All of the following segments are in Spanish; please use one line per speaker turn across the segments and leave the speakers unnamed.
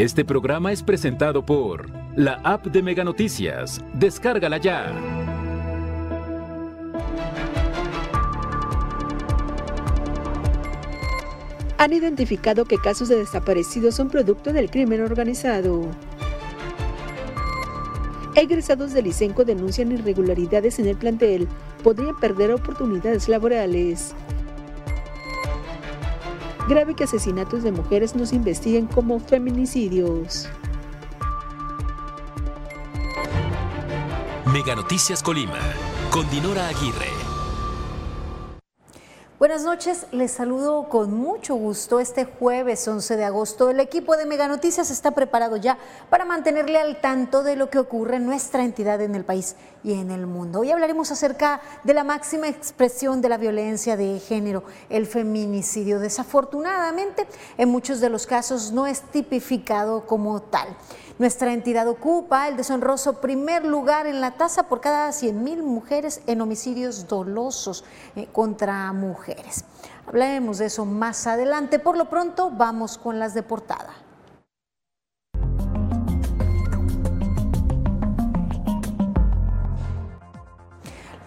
Este programa es presentado por la app de Mega Noticias. Descárgala ya.
Han identificado que casos de desaparecidos son producto del crimen organizado. Egresados del ICENCO denuncian irregularidades en el plantel. Podrían perder oportunidades laborales. Grave que asesinatos de mujeres nos investiguen como feminicidios.
Mega Noticias Colima, con Dinora Aguirre.
Buenas noches, les saludo con mucho gusto este jueves 11 de agosto. El equipo de Mega Noticias está preparado ya para mantenerle al tanto de lo que ocurre en nuestra entidad en el país y en el mundo. Hoy hablaremos acerca de la máxima expresión de la violencia de género, el feminicidio. Desafortunadamente, en muchos de los casos no es tipificado como tal. Nuestra entidad ocupa el deshonroso primer lugar en la tasa por cada 100.000 mujeres en homicidios dolosos eh, contra mujeres. Hablaremos de eso más adelante. Por lo pronto, vamos con las de portada.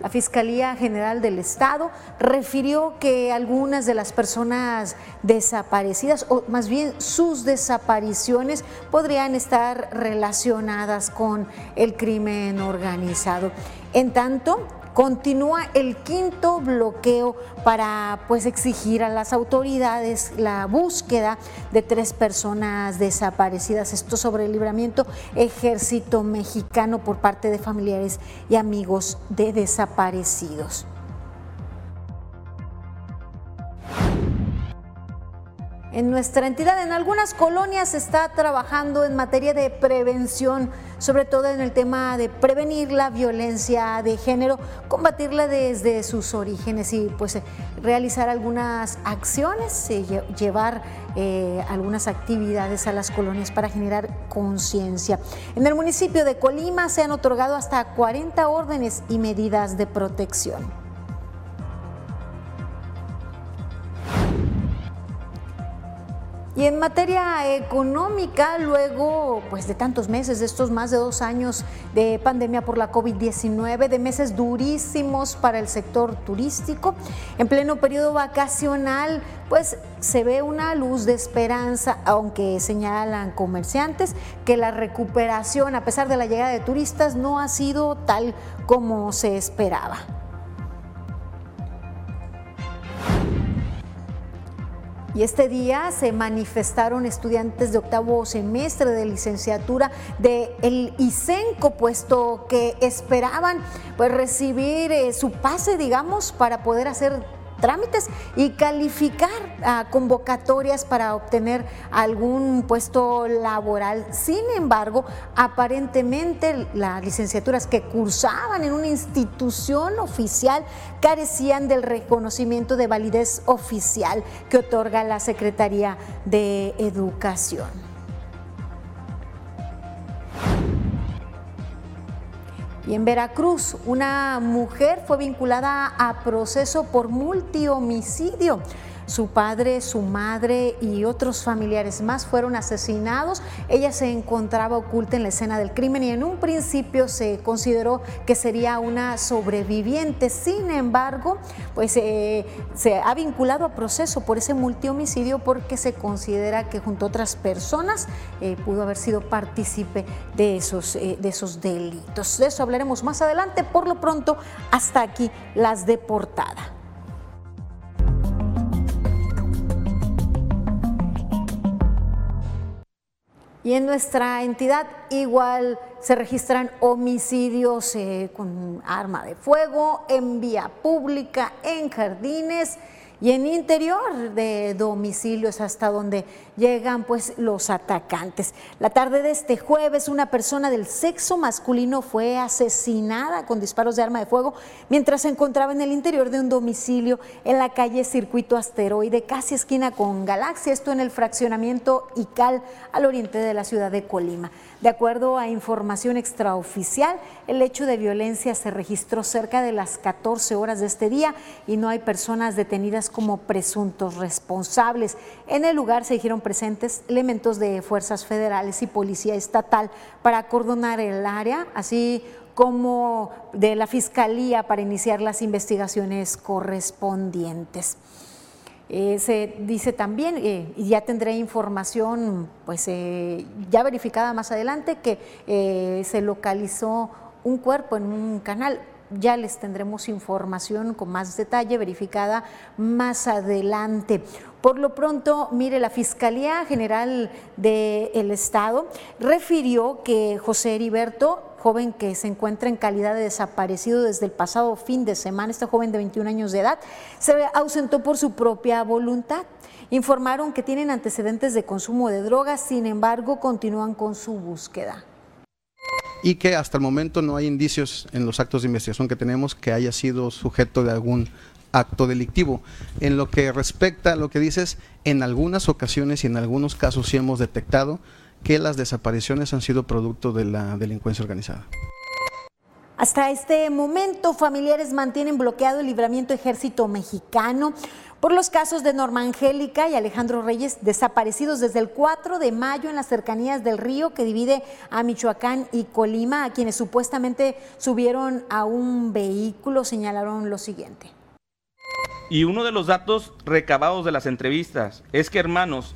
La Fiscalía General del Estado refirió que algunas de las personas desaparecidas, o más bien sus desapariciones, podrían estar relacionadas con el crimen organizado. En tanto, Continúa el quinto bloqueo para pues exigir a las autoridades la búsqueda de tres personas desaparecidas. Esto sobre el libramiento ejército mexicano por parte de familiares y amigos de desaparecidos. En nuestra entidad. En algunas colonias se está trabajando en materia de prevención, sobre todo en el tema de prevenir la violencia de género, combatirla desde sus orígenes y pues realizar algunas acciones, eh, llevar eh, algunas actividades a las colonias para generar conciencia. En el municipio de Colima se han otorgado hasta 40 órdenes y medidas de protección. Y en materia económica, luego pues de tantos meses, de estos más de dos años de pandemia por la COVID-19, de meses durísimos para el sector turístico, en pleno periodo vacacional, pues se ve una luz de esperanza, aunque señalan comerciantes que la recuperación, a pesar de la llegada de turistas, no ha sido tal como se esperaba. Y este día se manifestaron estudiantes de octavo semestre de licenciatura del el ICENCO, puesto que esperaban pues, recibir eh, su pase, digamos, para poder hacer trámites y calificar a convocatorias para obtener algún puesto laboral. Sin embargo, aparentemente las licenciaturas que cursaban en una institución oficial carecían del reconocimiento de validez oficial que otorga la Secretaría de Educación. Y en Veracruz, una mujer fue vinculada a proceso por multihomicidio. Su padre, su madre y otros familiares más fueron asesinados. Ella se encontraba oculta en la escena del crimen y en un principio se consideró que sería una sobreviviente. Sin embargo, pues eh, se ha vinculado a proceso por ese multihomicidio porque se considera que junto a otras personas eh, pudo haber sido partícipe de esos, eh, de esos delitos. De eso hablaremos más adelante. Por lo pronto, hasta aquí las de portada. Y en nuestra entidad igual se registran homicidios eh, con arma de fuego en vía pública, en jardines y en interior de domicilios hasta donde llegan pues los atacantes. La tarde de este jueves una persona del sexo masculino fue asesinada con disparos de arma de fuego mientras se encontraba en el interior de un domicilio en la calle Circuito Asteroide, casi esquina con Galaxia, esto en el fraccionamiento Ical al oriente de la ciudad de Colima. De acuerdo a información extraoficial, el hecho de violencia se registró cerca de las 14 horas de este día y no hay personas detenidas como presuntos responsables. En el lugar se dijeron presentes elementos de fuerzas federales y policía estatal para acordonar el área, así como de la Fiscalía para iniciar las investigaciones correspondientes. Eh, se dice también, eh, y ya tendré información pues, eh, ya verificada más adelante, que se localizó un cuerpo en un canal. Ya les tendremos información con más detalle verificada más adelante. Por lo pronto, mire, la Fiscalía General del Estado refirió que José Heriberto joven que se encuentra en calidad de desaparecido desde el pasado fin de semana. Este joven de 21 años de edad se ausentó por su propia voluntad. Informaron que tienen antecedentes de consumo de drogas, sin embargo, continúan con su búsqueda.
Y que hasta el momento no hay indicios en los actos de investigación que tenemos que haya sido sujeto de algún acto delictivo. En lo que respecta a lo que dices, en algunas ocasiones y en algunos casos sí hemos detectado que las desapariciones han sido producto de la delincuencia organizada.
Hasta este momento, familiares mantienen bloqueado el libramiento ejército mexicano por los casos de Norma Angélica y Alejandro Reyes desaparecidos desde el 4 de mayo en las cercanías del río que divide a Michoacán y Colima, a quienes supuestamente subieron a un vehículo, señalaron lo siguiente.
Y uno de los datos recabados de las entrevistas es que hermanos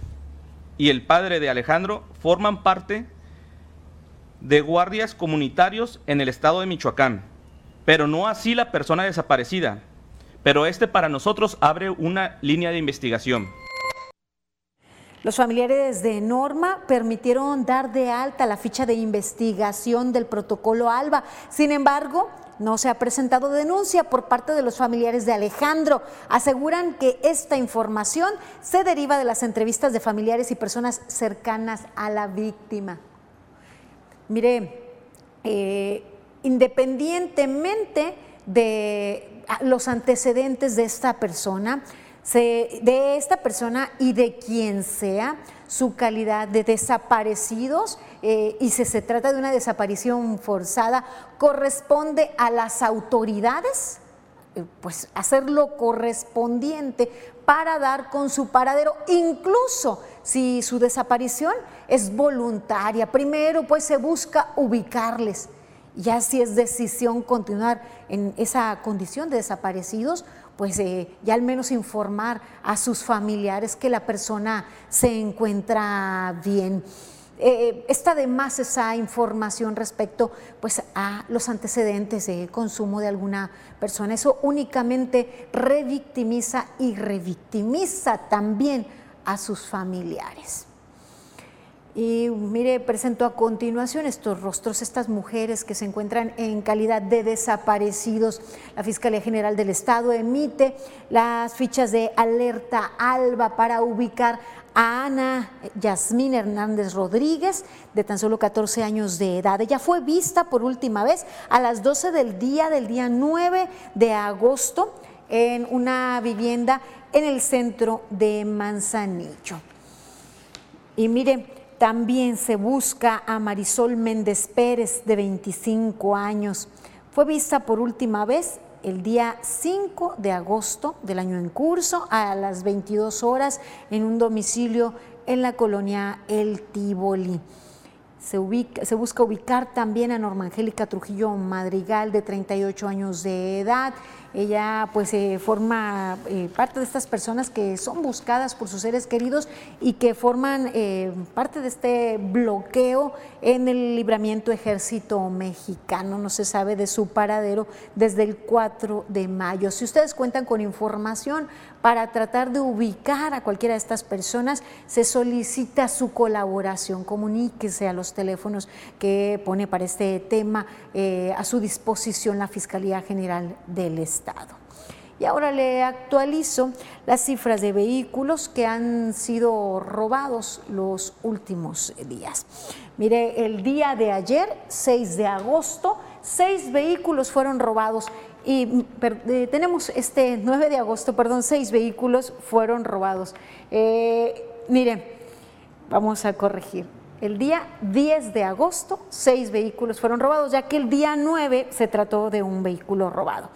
y el padre de Alejandro forman parte de guardias comunitarios en el estado de Michoacán, pero no así la persona desaparecida. Pero este para nosotros abre una línea de investigación.
Los familiares de Norma permitieron dar de alta la ficha de investigación del protocolo ALBA. Sin embargo, no se ha presentado denuncia por parte de los familiares de Alejandro. Aseguran que esta información se deriva de las entrevistas de familiares y personas cercanas a la víctima. Mire, eh, independientemente de los antecedentes de esta persona, de esta persona y de quien sea, su calidad de desaparecidos eh, y si se trata de una desaparición forzada, corresponde a las autoridades eh, pues hacer lo correspondiente para dar con su paradero, incluso si su desaparición es voluntaria. Primero pues se busca ubicarles. Ya si es decisión continuar en esa condición de desaparecidos, pues eh, ya al menos informar a sus familiares que la persona se encuentra bien. Eh, está de más esa información respecto pues, a los antecedentes de consumo de alguna persona. Eso únicamente revictimiza y revictimiza también a sus familiares. Y mire, presento a continuación estos rostros, estas mujeres que se encuentran en calidad de desaparecidos. La Fiscalía General del Estado emite las fichas de alerta ALBA para ubicar Ana Yasmín Hernández Rodríguez, de tan solo 14 años de edad. Ella fue vista por última vez a las 12 del día del día 9 de agosto en una vivienda en el centro de Manzanillo. Y mire, también se busca a Marisol Méndez Pérez, de 25 años. Fue vista por última vez el día 5 de agosto del año en curso a las 22 horas en un domicilio en la colonia El Tívoli. Se, se, busca ubicar también a Norma Angélica Trujillo Madrigal, de 38 años de edad. Ella pues eh, forma eh, parte de estas personas que son buscadas por sus seres queridos y que forman eh, parte de este bloqueo en el libramiento ejército mexicano. No se sabe de su paradero desde el 4 de mayo. Si ustedes cuentan con información para tratar de ubicar a cualquiera de estas personas, se solicita su colaboración. Comuníquese a los teléfonos que pone para este tema a su disposición la Fiscalía General del Estado. Y ahora le actualizo las cifras de vehículos que han sido robados los últimos días. Mire, el día de ayer, 6 de agosto, seis vehículos fueron robados y eh, tenemos este 9 de agosto, perdón, seis vehículos fueron robados. Eh, mire, vamos a corregir. el día 10 de agosto, seis vehículos fueron robados, ya que el día 9 se trató de un vehículo robado.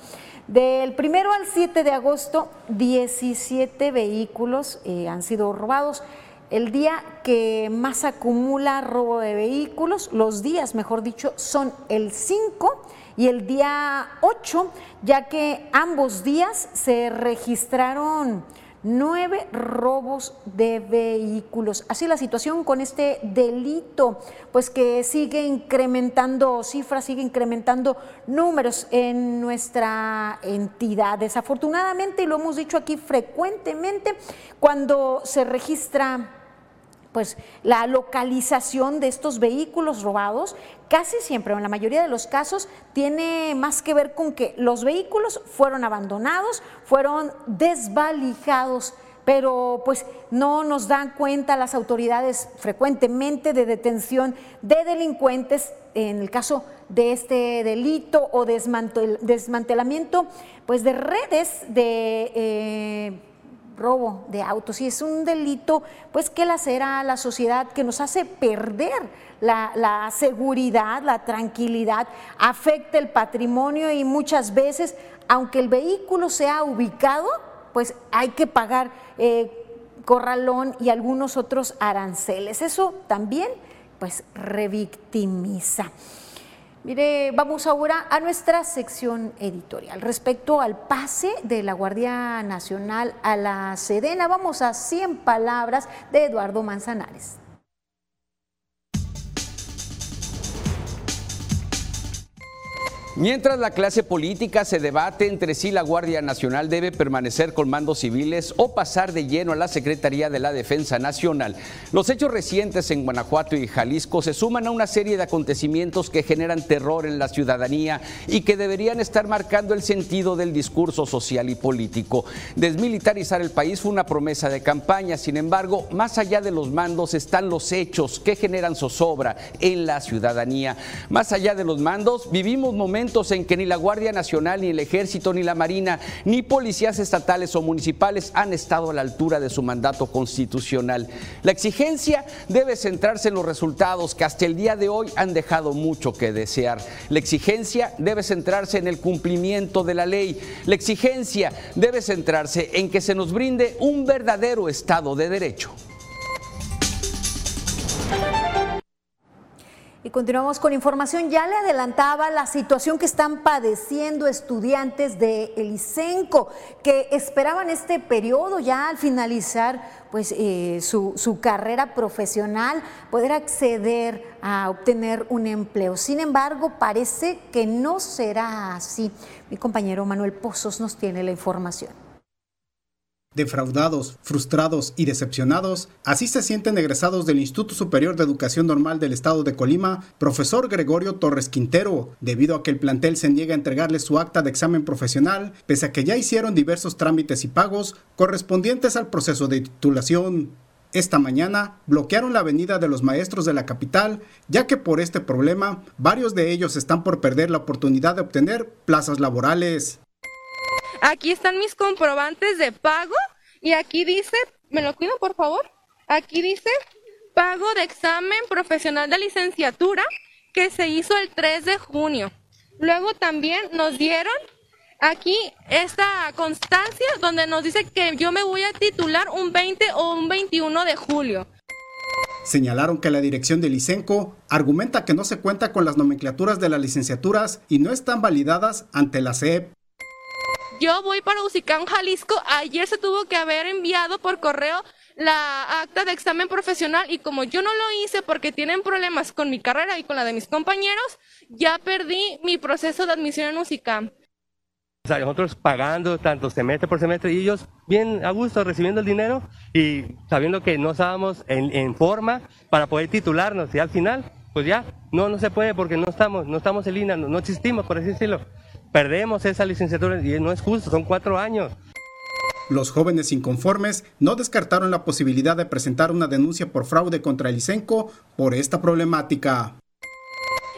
Del primero al 7 de agosto, 17 vehículos eh, han sido robados. El día que más acumula robo de vehículos, los días, mejor dicho, son el 5 y el día 8, ya que ambos días se registraron nueve robos de vehículos. Así la situación con este delito, pues que sigue incrementando cifras, sigue incrementando números en nuestra entidad. Desafortunadamente, y lo hemos dicho aquí frecuentemente, cuando se registra pues la localización de estos vehículos robados casi siempre, en la mayoría de los casos, tiene más que ver con que los vehículos fueron abandonados, fueron desvalijados. Pero pues no nos dan cuenta las autoridades frecuentemente de detención de delincuentes en el caso de este delito o desmantelamiento pues de redes de eh, robo de autos y es un delito pues que lacera a la sociedad, que nos hace perder la, seguridad, la tranquilidad, afecta el patrimonio y muchas veces, aunque el vehículo sea ubicado, pues hay que pagar eh, corralón y algunos otros aranceles. Eso también pues revictimiza. Mire, vamos ahora a nuestra sección editorial. Respecto al pase de la Guardia Nacional a la Sedena, vamos a 100 palabras de Eduardo Manzanares.
Mientras la clase política se debate entre si la Guardia Nacional debe permanecer con mandos civiles o pasar de lleno a la Secretaría de la Defensa Nacional, los hechos recientes en Guanajuato y Jalisco se suman a una serie de acontecimientos que generan terror en la ciudadanía y que deberían estar marcando el sentido del discurso social y político. Desmilitarizar el país fue una promesa de campaña, sin embargo, más allá de los mandos están los hechos que generan zozobra en la ciudadanía. Más allá de los mandos, vivimos momentos en que ni la Guardia Nacional, ni el Ejército, ni la Marina, ni policías estatales o municipales han estado a la altura de su mandato constitucional. La exigencia debe centrarse en los resultados que hasta el día de hoy han dejado mucho que desear. La exigencia debe centrarse en el cumplimiento de la ley. La exigencia debe centrarse en que se nos brinde un verdadero Estado de Derecho.
Y continuamos con información. Ya le adelantaba la situación que están padeciendo estudiantes de Elicenco, que esperaban este periodo ya al finalizar pues, eh, su, su carrera profesional, poder acceder a obtener un empleo. Sin embargo, parece que no será así. Mi compañero Manuel Pozos nos tiene la información.
Defraudados, frustrados y decepcionados, así se sienten egresados del Instituto Superior de Educación Normal del Estado de Colima, profesor Gregorio Torres Quintero, debido a que el plantel se niega a entregarle su acta de examen profesional, pese a que ya hicieron diversos trámites y pagos correspondientes al proceso de titulación. Esta mañana bloquearon la avenida de los maestros de la capital, ya que por este problema varios de ellos están por perder la oportunidad de obtener plazas laborales.
Aquí están mis comprobantes de pago y aquí dice, ¿me lo cuido por favor? Aquí dice pago de examen profesional de licenciatura que se hizo el 3 de junio. Luego también nos dieron aquí esta constancia donde nos dice que yo me voy a titular un 20 o un 21 de julio.
Señalaron que la dirección de Licenco argumenta que no se cuenta con las nomenclaturas de las licenciaturas y no están validadas ante la CEP.
Yo voy para Usicán, Jalisco. Ayer se tuvo que haber enviado por correo la acta de examen profesional y como yo no lo hice porque tienen problemas con mi carrera y con la de mis compañeros, ya perdí mi proceso de admisión en UCICAM.
O sea, nosotros pagando tanto semestre por semestre y ellos bien a gusto recibiendo el dinero y sabiendo que no estábamos en, forma para poder titularnos y al final, pues ya, no, no se puede porque no estamos, no estamos en línea, no, no existimos, por así decirlo perdemos esa licenciatura y no es justo, son cuatro años.
Los jóvenes inconformes no descartaron la posibilidad de presentar una denuncia por fraude contra el ICENCO por esta problemática.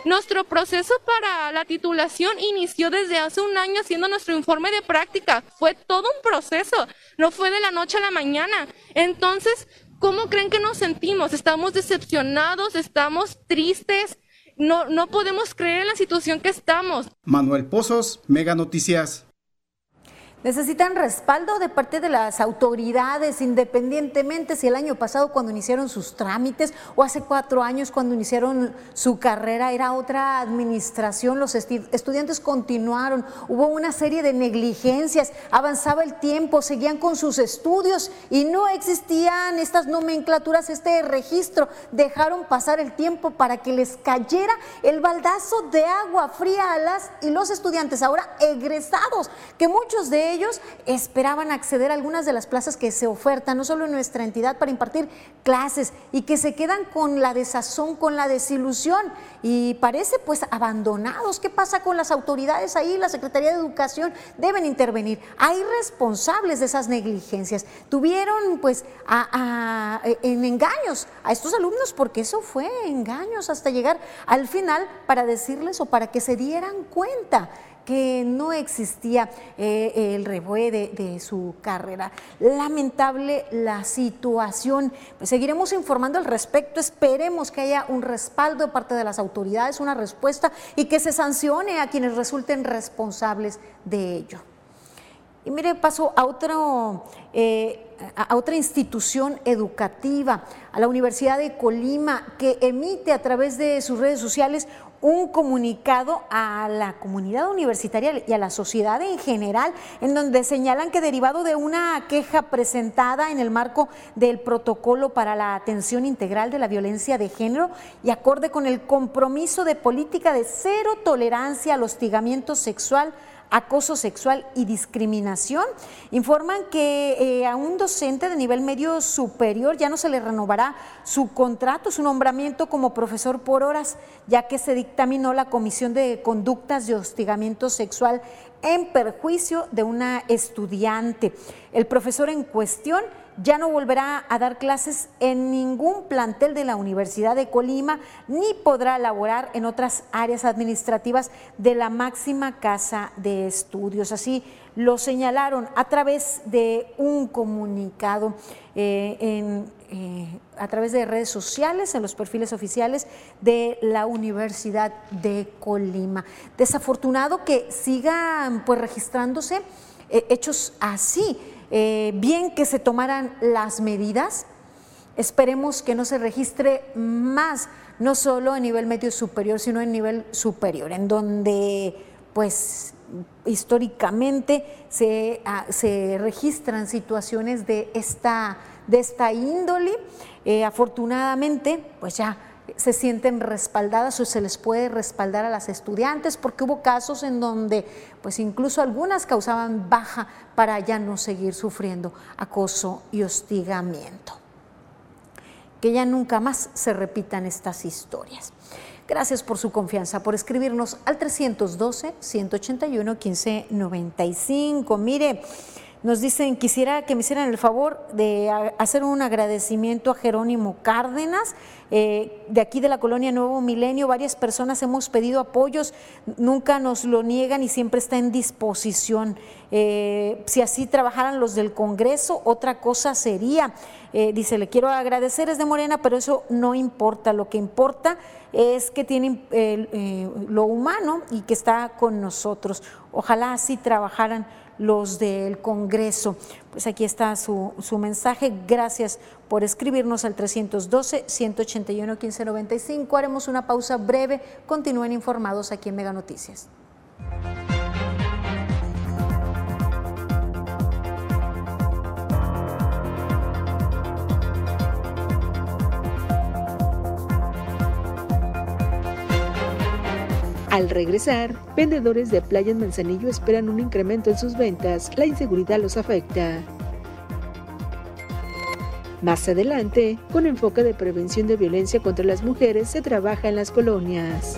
Nuestro proceso para la titulación inició desde hace un año haciendo nuestro informe de práctica. Fue todo un proceso, no fue de la noche a la mañana. Entonces, ¿Cómo creen que nos sentimos? Estamos decepcionados, estamos tristes, no, no podemos creer en la situación que estamos.
Manuel Pozos, Mega Noticias.
Necesitan respaldo de parte de las autoridades, independientemente si el año pasado cuando iniciaron sus trámites o hace cuatro años cuando iniciaron su carrera era otra administración, los estudiantes continuaron, hubo una serie de negligencias, avanzaba el tiempo, seguían con sus estudios y no existían estas nomenclaturas, este registro, dejaron pasar el tiempo para que les cayera el baldazo de agua fría a las y los estudiantes ahora egresados, que muchos de ellos esperaban acceder a algunas de las plazas que se ofertan, no solo en nuestra entidad, para impartir clases y que se quedan con la desazón, con la desilusión y parece pues abandonados. ¿Qué pasa con las autoridades ahí? La Secretaría de Educación deben intervenir. Hay responsables de esas negligencias. Tuvieron pues en engaños a estos alumnos porque eso fue engaños hasta llegar al final para decirles o para que se dieran cuenta que no existía eh, el revuelo de, su carrera. Lamentable la situación. Pues seguiremos informando al respecto. Esperemos que haya un respaldo de parte de las autoridades, una respuesta y que se sancione a quienes resulten responsables de ello. Y mire, paso a, otro, eh, a otra institución educativa, a la Universidad de Colima, que emite a través de sus redes sociales un comunicado a la comunidad universitaria y a la sociedad en general, en donde señalan que derivado de una queja presentada en el marco del protocolo para la atención integral de la violencia de género y acorde con el compromiso de política de cero tolerancia al hostigamiento sexual, acoso sexual y discriminación. Informan que eh, a un docente de nivel medio superior ya no se le renovará su contrato, su nombramiento como profesor por horas, ya que se dictaminó la Comisión de Conductas de Hostigamiento Sexual en perjuicio de una estudiante. El profesor en cuestión ya no volverá a dar clases en ningún plantel de la Universidad de Colima ni podrá laborar en otras áreas administrativas de la máxima casa de estudios. Así lo señalaron a través de un comunicado eh, eh, a través de redes sociales, en los perfiles oficiales de la Universidad de Colima. Desafortunado que sigan pues registrándose eh, hechos así eh, bien que se tomaran las medidas. Esperemos que no se registre más, no solo a nivel medio superior, sino en nivel superior, en donde pues históricamente se, ah, se registran situaciones de esta, de esta índole. Eh, afortunadamente, pues ya se sienten respaldadas o se les puede respaldar a las estudiantes, porque hubo casos en donde pues incluso algunas causaban baja para ya no seguir sufriendo acoso y hostigamiento. Que ya nunca más se repitan estas historias. Gracias por su confianza, por escribirnos al 312-181-1595. Mire, nos dicen, quisiera que me hicieran el favor de hacer un agradecimiento a Jerónimo Cárdenas, eh, de aquí de la colonia Nuevo Milenio. Varias personas hemos pedido apoyos, nunca nos lo niegan y siempre está en disposición. Eh, si así trabajaran los del Congreso, otra cosa sería. Eh, dice, le quiero agradecer, es de Morena, pero eso no importa. Lo que importa es que tienen lo humano y que está con nosotros. Ojalá así trabajaran los del Congreso. Pues aquí está su, su mensaje. Gracias por escribirnos al 312-181-1595. Haremos una pausa breve. Continúen informados aquí en Mega Noticias.
Al regresar, vendedores de Playa en Manzanillo esperan un incremento en sus ventas. La inseguridad los afecta. Más adelante, con enfoque de prevención de violencia contra las mujeres, se trabaja en las colonias.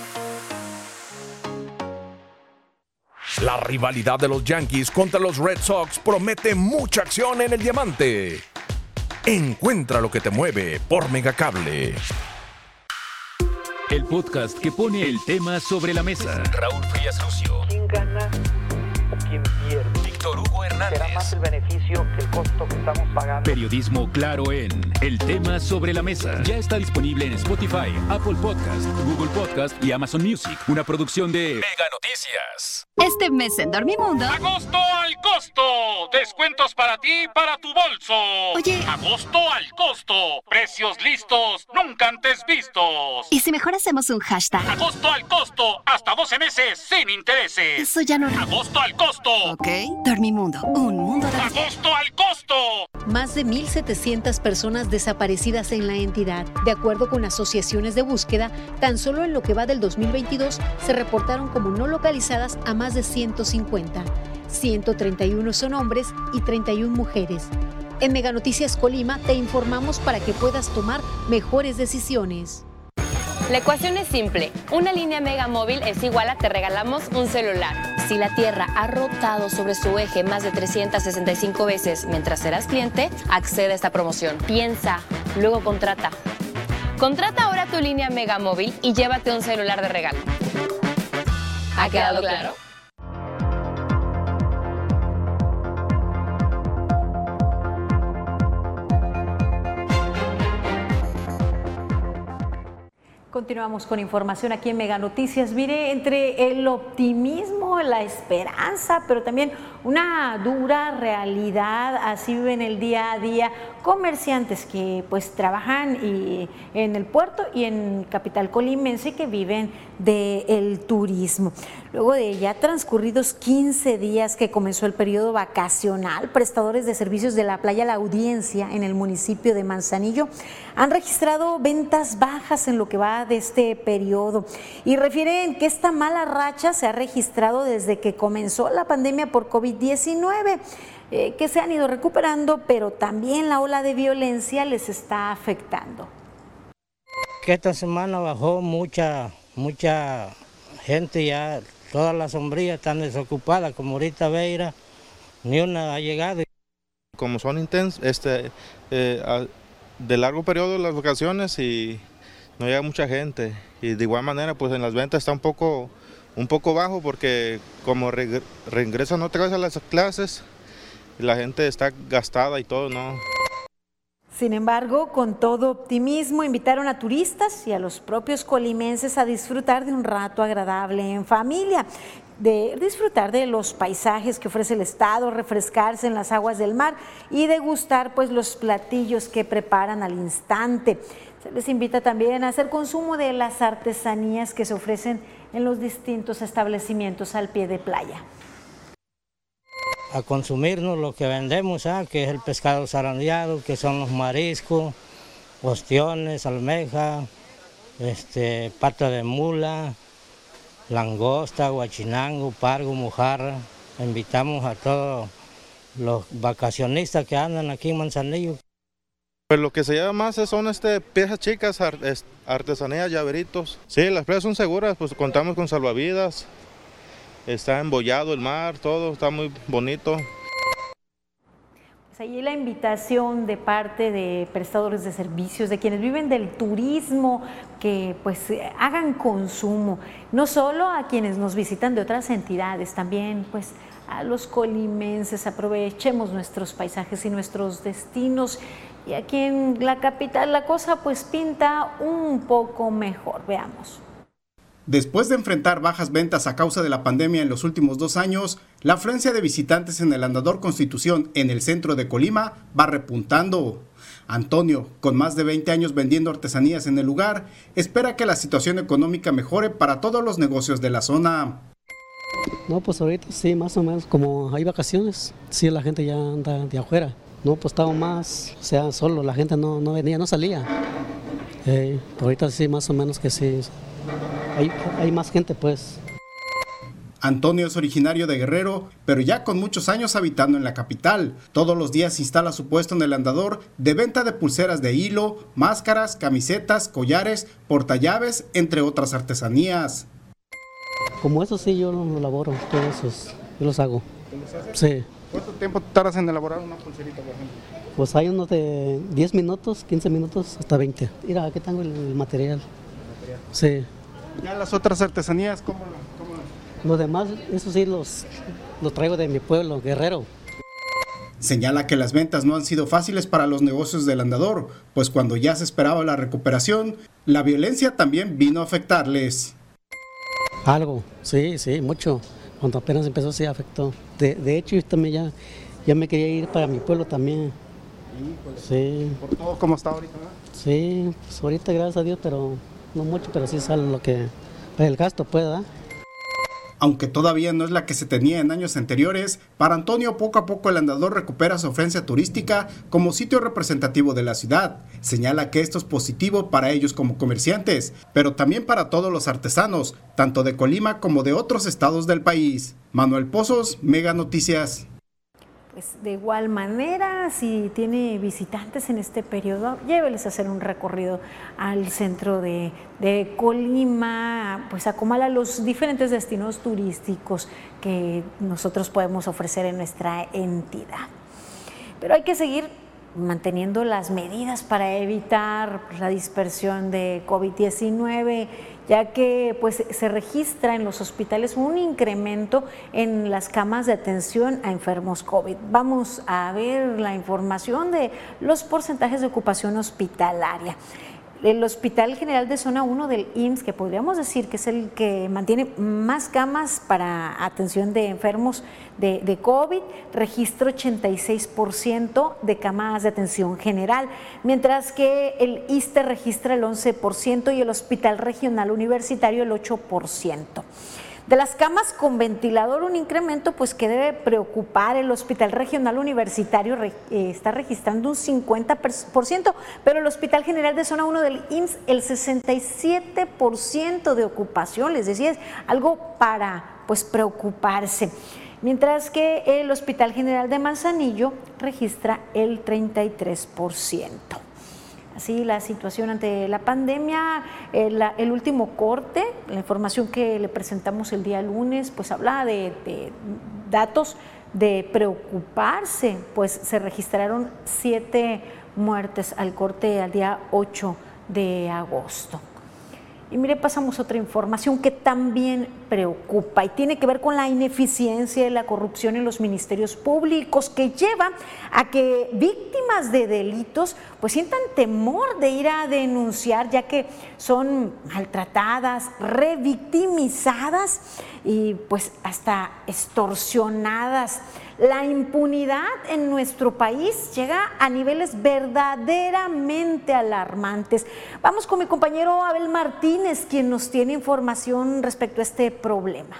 La rivalidad de los Yankees contra los Red Sox promete mucha acción en el diamante. Encuentra lo que te mueve por Megacable.
El podcast que pone el tema sobre la mesa.
Raúl Frías Lucio. Hernández.
Será más el beneficio que el costo que estamos pagando.
Periodismo claro en El tema sobre la mesa. Ya está disponible en Spotify, Apple Podcast, Google Podcast y Amazon Music. Una producción de
Mega Noticias.
Este mes en Dormimundo.
¡Agosto al costo! Descuentos para ti y para tu bolso.
Oye.
¡Agosto al costo! Precios listos, nunca antes vistos.
¿Y si mejor hacemos un hashtag?
¡Agosto al costo! Hasta 12 meses sin intereses.
Eso ya no.
¡Agosto al costo!
Ok. Dormimundo. Un mundo de.
¡Agosto al costo!
Más de 1.700 personas desaparecidas en la entidad. De acuerdo con asociaciones de búsqueda, tan solo en lo que va del 2022 se reportaron como no localizadas a más de 150. 131 son hombres y 31 mujeres. En Mega Noticias Colima te informamos para que puedas tomar mejores decisiones.
La ecuación es simple. Una línea Mega Móvil es igual a te regalamos un celular. Si la Tierra ha rotado sobre su eje más de 365 veces mientras serás cliente, accede a esta promoción. Piensa, luego contrata. Contrata ahora tu línea Mega Móvil y llévate un celular de regalo. ¿Ha quedado claro?
Continuamos con información aquí en Mega Noticias. Mire, entre el optimismo, la esperanza, pero también una dura realidad, así viven el día a día comerciantes que pues trabajan y, en el puerto y en capital colimense que viven del turismo. Luego de ya transcurridos 15 días que comenzó el periodo vacacional, prestadores de servicios de la playa La Audiencia en el municipio de Manzanillo han registrado ventas bajas en lo que va de este periodo y refieren que esta mala racha se ha registrado desde que comenzó la pandemia por COVID-19. Eh, que se han ido recuperando, pero también la ola de violencia les está afectando.
Que esta semana bajó mucha, mucha gente ya, todas las sombrillas están desocupadas, como ahorita Veira, ni una ha llegado.
Como son intensos, este, eh, de largo periodo las vacaciones y no llega mucha gente. Y de igual manera, pues en las ventas está un poco, un poco bajo porque como regresan otra vez a las clases, la gente está gastada y todo, ¿no?
Sin embargo, con todo optimismo, invitaron a turistas y a los propios colimenses a disfrutar de un rato agradable en familia, de disfrutar de los paisajes que ofrece el estado, refrescarse en las aguas del mar y degustar pues los platillos que preparan al instante. Se les invita también a hacer consumo de las artesanías que se ofrecen en los distintos establecimientos al pie de playa
a consumirnos lo que vendemos, ¿ah? que es el pescado zarandeado, que son los mariscos, ostiones, almeja, este, pata de mula, langosta, guachinango, pargo, mojarra. Invitamos a todos los vacacionistas que andan aquí en Manzanillo.
Pues lo que se lleva más son este, piezas chicas, artesanías, llaveritos. Sí, las playas son seguras, pues contamos con salvavidas, está embollado el mar, todo está muy bonito.
Pues ahí la invitación de parte de prestadores de servicios, de quienes viven del turismo, que pues hagan consumo, no solo a quienes nos visitan de otras entidades, también pues a los colimenses, aprovechemos nuestros paisajes y nuestros destinos. Y aquí en la capital la cosa pues pinta un poco mejor, veamos.
Después de enfrentar bajas ventas a causa de la pandemia en los últimos dos años, la afluencia de visitantes en el Andador Constitución en el centro de Colima va repuntando. Antonio, con más de 20 años vendiendo artesanías en el lugar, espera que la situación económica mejore para todos los negocios de la zona.
No, pues ahorita sí, más o menos, como hay vacaciones, sí la gente ya anda de afuera. No, pues estaba más, o sea, solo, la gente no, no venía, no salía. Eh, ahorita sí, más o menos que sí. Hay, hay más gente, pues.
Antonio es originario de Guerrero, pero ya con muchos años habitando en la capital. Todos los días instala su puesto en el andador de venta de pulseras de hilo, máscaras, camisetas, collares, portallaves, entre otras artesanías.
Como eso sí, yo lo elaboro, todos esos, yo los hago. Sí.
¿Cuánto tiempo tardas en elaborar una pulserita, por ejemplo?
Pues hay unos de 10 minutos, 15 minutos, hasta 20. Mira, aquí tengo el material. Sí.
¿Ya las otras artesanías cómo, cómo
Los demás, eso sí, los, los traigo de mi pueblo, Guerrero.
Señala que las ventas no han sido fáciles para los negocios del andador, pues cuando ya se esperaba la recuperación, la violencia también vino a afectarles.
Algo, sí, sí, mucho. Cuando apenas empezó sí afectó. De, de hecho, yo también ya, ya me quería ir para mi pueblo también. Sí.
Por todo como está ahorita, ¿verdad?
Sí, pues ahorita gracias a Dios, pero no mucho, pero sí sale lo que, para el gasto pueda.
Aunque todavía no es la que se tenía en años anteriores, para Antonio poco a poco el andador recupera su ofensa turística como sitio representativo de la ciudad. Señala que esto es positivo para ellos como comerciantes, pero también para todos los artesanos, tanto de Colima como de otros estados del país. Manuel Pozos, Mega Noticias.
Pues de igual manera, si tiene visitantes en este periodo, lléveles a hacer un recorrido al centro de, Colima, pues a los diferentes destinos turísticos que nosotros podemos ofrecer en nuestra entidad. Pero hay que seguir manteniendo las medidas para evitar la dispersión de COVID-19, ya que pues se registra en los hospitales un incremento en las camas de atención a enfermos COVID. Vamos a ver la información de los porcentajes de ocupación hospitalaria el Hospital General de Zona 1 del IMSS, que podríamos decir que es el que mantiene más camas para atención de enfermos de, COVID, registra 86% de camas de atención general, mientras que el ISTE registra el 11% y el Hospital Regional Universitario el 8%. De las camas con ventilador, un incremento pues que debe preocupar. El Hospital Regional Universitario eh, está registrando un 50%, pero el Hospital General de Zona 1 del IMSS el 67% de ocupación, les decía, es algo para pues preocuparse. Mientras que el Hospital General de Manzanillo registra el 33%. Así la situación ante la pandemia, el, el, último corte, la información que le presentamos el día lunes, pues habla de, de datos de preocuparse, pues se registraron siete muertes al corte al día 8 de agosto. Y mire, pasamos otra información que también preocupa y tiene que ver con la ineficiencia y la corrupción en los ministerios públicos que lleva a que víctimas de delitos pues sientan temor de ir a denunciar ya que son maltratadas, revictimizadas y pues hasta extorsionadas. La impunidad en nuestro país llega a niveles verdaderamente alarmantes. Vamos con mi compañero Abel Martínez, quien nos tiene información respecto a este problema.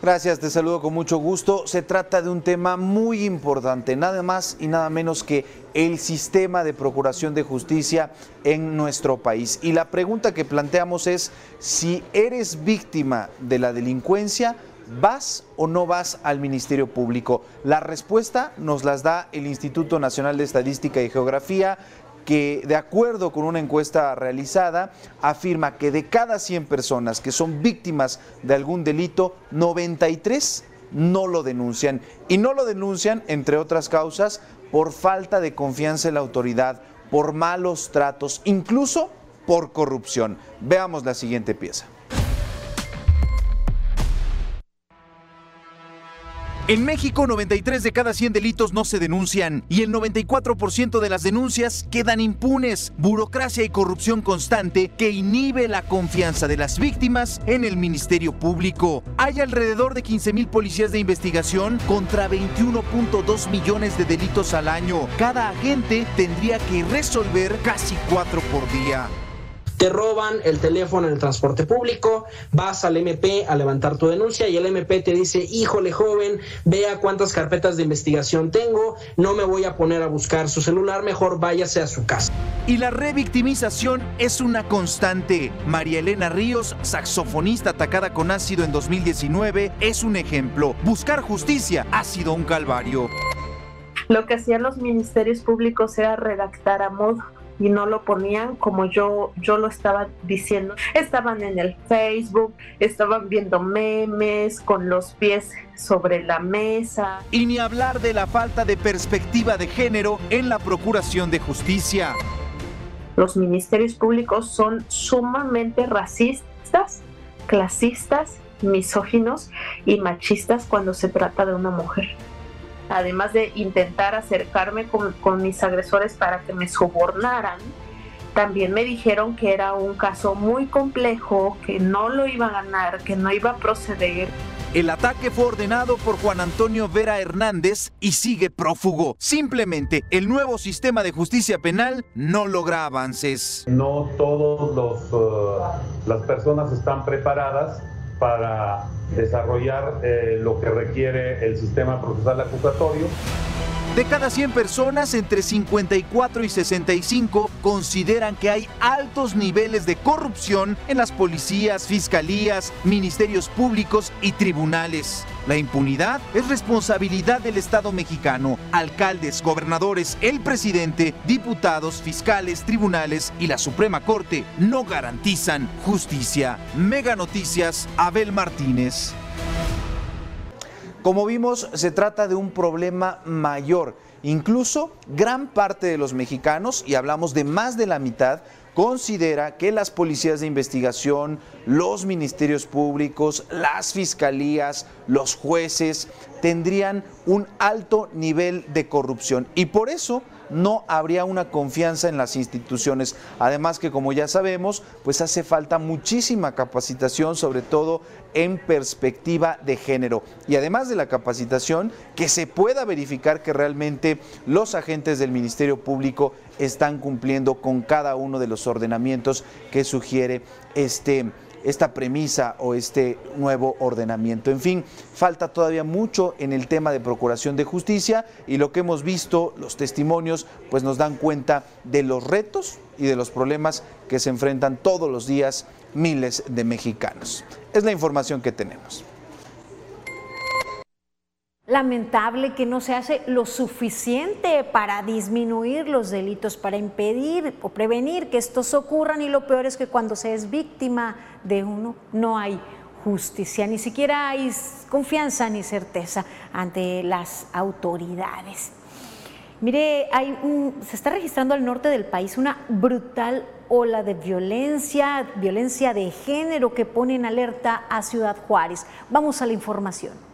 Gracias, te saludo con mucho gusto. Se trata de un tema muy importante, nada más y nada menos que el sistema de procuración de justicia en nuestro país. Y la pregunta que planteamos es si eres víctima de la delincuencia, ¿Vas o no vas al Ministerio Público? La respuesta nos las da el Instituto Nacional de Estadística y Geografía, que de acuerdo con una encuesta realizada afirma que de cada 100 personas que son víctimas de algún delito, 93 no lo denuncian. Y no lo denuncian, entre otras causas, por falta de confianza en la autoridad, por malos tratos, incluso por corrupción. Veamos la siguiente pieza. En México, 93 de cada 100 delitos no se denuncian y el 94% de las denuncias quedan impunes. Burocracia y corrupción constante que inhibe la confianza de las víctimas en el Ministerio Público. Hay alrededor de 15 mil policías de investigación contra 21.2 millones de delitos al año. Cada agente tendría que resolver casi cuatro por día.
Te roban el teléfono en el transporte público, vas al MP a levantar tu denuncia y el MP te dice, híjole joven, vea cuántas carpetas de investigación tengo, no me voy a poner a buscar su celular, mejor váyase a su casa.
Y la revictimización es una constante. María Elena Ríos, saxofonista atacada con ácido en 2019, es un ejemplo. Buscar justicia ha sido un calvario.
Lo que hacían los ministerios públicos era redactar a modo y no lo ponían como yo, yo lo estaba diciendo. Estaban en el Facebook, estaban viendo memes con los pies sobre la mesa.
Y ni hablar de la falta de perspectiva de género en la procuración de justicia.
Los ministerios públicos son sumamente racistas, clasistas, misóginos y machistas cuando se trata de una mujer además de intentar acercarme con, mis agresores para que me sobornaran, también me dijeron que era un caso muy complejo, que no lo iba a ganar, que no iba a proceder.
El ataque fue ordenado por Juan Antonio Vera Hernández y sigue prófugo. Simplemente el nuevo sistema de justicia penal no logra avances.
No todas uh, las personas están preparadas para desarrollar eh, lo que requiere el sistema procesal acusatorio.
De cada 100 personas, entre 54 y 65 consideran que hay altos niveles de corrupción en las policías, fiscalías, ministerios públicos y tribunales. La impunidad es responsabilidad del Estado mexicano. Alcaldes, gobernadores, el presidente, diputados, fiscales, tribunales y la Suprema Corte no garantizan justicia. Mega Noticias, Abel Martínez. Como vimos, se trata de un problema mayor. Incluso gran parte de los mexicanos, y hablamos de más de la mitad, considera que las policías de investigación, los ministerios públicos, las fiscalías, los jueces tendrían un alto nivel de corrupción. Y por eso no habría una confianza en las instituciones. Además que como ya sabemos, pues hace falta muchísima capacitación, sobre todo en perspectiva de género. Y además de la capacitación, que se pueda verificar que realmente los agentes del Ministerio Público están cumpliendo con cada uno de los ordenamientos que sugiere este esta premisa o este nuevo ordenamiento. En fin, falta todavía mucho en el tema de procuración de justicia y lo que hemos visto, los testimonios, pues nos dan cuenta de los retos y de los problemas que se enfrentan todos los días miles de mexicanos. Es la información que tenemos.
Lamentable que no se hace lo suficiente para disminuir los delitos, para impedir o prevenir que estos ocurran y lo peor es que cuando se es víctima de uno no hay justicia, ni siquiera hay confianza ni certeza ante las autoridades. Mire, hay se está registrando al norte del país una brutal ola de violencia, violencia de género que pone en alerta a Ciudad Juárez. Vamos a la información.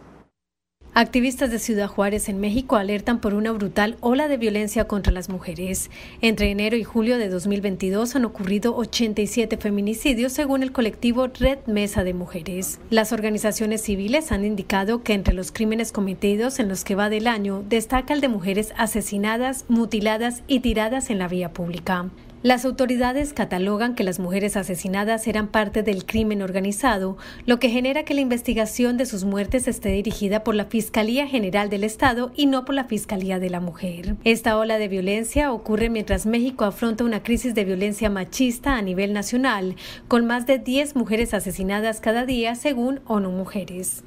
Activistas de Ciudad Juárez en México alertan por una brutal ola de violencia contra las mujeres. Entre enero y julio de 2022 han ocurrido 87 feminicidios según el colectivo Red Mesa de Mujeres. Las organizaciones civiles han indicado que entre los crímenes cometidos en los que va del año destaca el de mujeres asesinadas, mutiladas y tiradas en la vía pública. Las autoridades catalogan que las mujeres asesinadas eran parte del crimen organizado, lo que genera que la investigación de sus muertes esté dirigida por la Fiscalía General del Estado y no por la Fiscalía de la Mujer. Esta ola de violencia ocurre mientras México afronta una crisis de violencia machista a nivel nacional, con más de 10 mujeres asesinadas cada día según ONU Mujeres.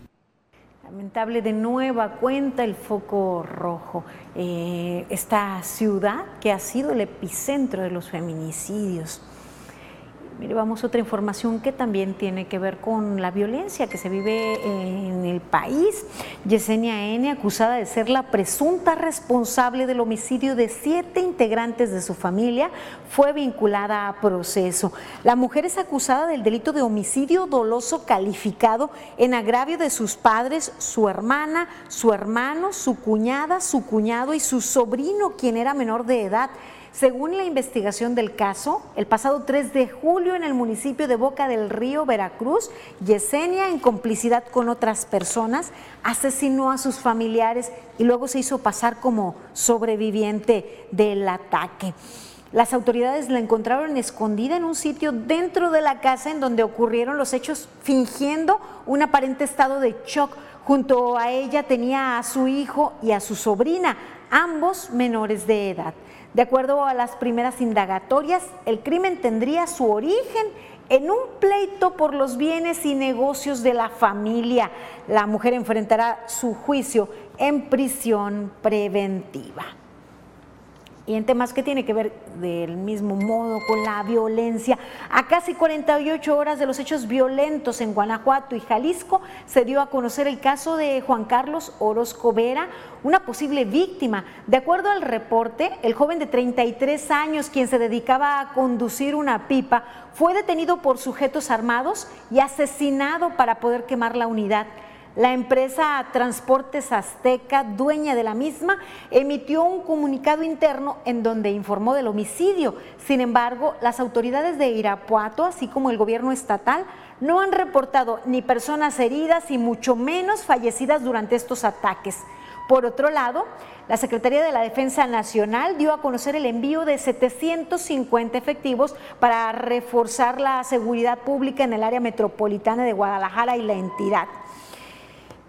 Lamentable de nueva cuenta el foco rojo. Eh, esta ciudad que ha sido el epicentro de los feminicidios. Mire, vamos a otra información que también tiene que ver con la violencia que se vive en el país. Yesenia N., acusada de ser la presunta responsable del homicidio de siete integrantes de su familia, fue vinculada a proceso. La mujer es acusada del delito de homicidio doloso calificado en agravio de sus padres, su hermana, su hermano, su cuñada, su cuñado y su sobrino, quien era menor de edad. Según la investigación del caso, el pasado 3 de julio en el municipio de Boca del Río, Veracruz, Yesenia, en complicidad con otras personas, asesinó a sus familiares y luego se hizo pasar como sobreviviente del ataque. Las autoridades la encontraron escondida en un sitio dentro de la casa en donde ocurrieron los hechos, fingiendo un aparente estado de shock. Junto a ella tenía a su hijo y a su sobrina, ambos menores de edad. De acuerdo a las primeras indagatorias, el crimen tendría su origen en un pleito por los bienes y negocios de la familia. La mujer enfrentará su juicio en prisión preventiva y en temas que tiene que ver del mismo modo con la violencia. A casi 48 horas de los hechos violentos en Guanajuato y Jalisco se dio a conocer el caso de Juan Carlos Orozco Vera, una posible víctima. De acuerdo al reporte, el joven de 33 años, quien se dedicaba a conducir una pipa, fue detenido por sujetos armados y asesinado para poder quemar la unidad. La empresa Transportes Azteca, dueña de la misma, emitió un comunicado interno en donde informó del homicidio. Sin embargo, las autoridades de Irapuato, así como el gobierno estatal, no han reportado ni personas heridas y mucho menos fallecidas durante estos ataques. Por otro lado, la Secretaría de la Defensa Nacional dio a conocer el envío de 750 efectivos para reforzar la seguridad pública en el área metropolitana de Guadalajara y la entidad.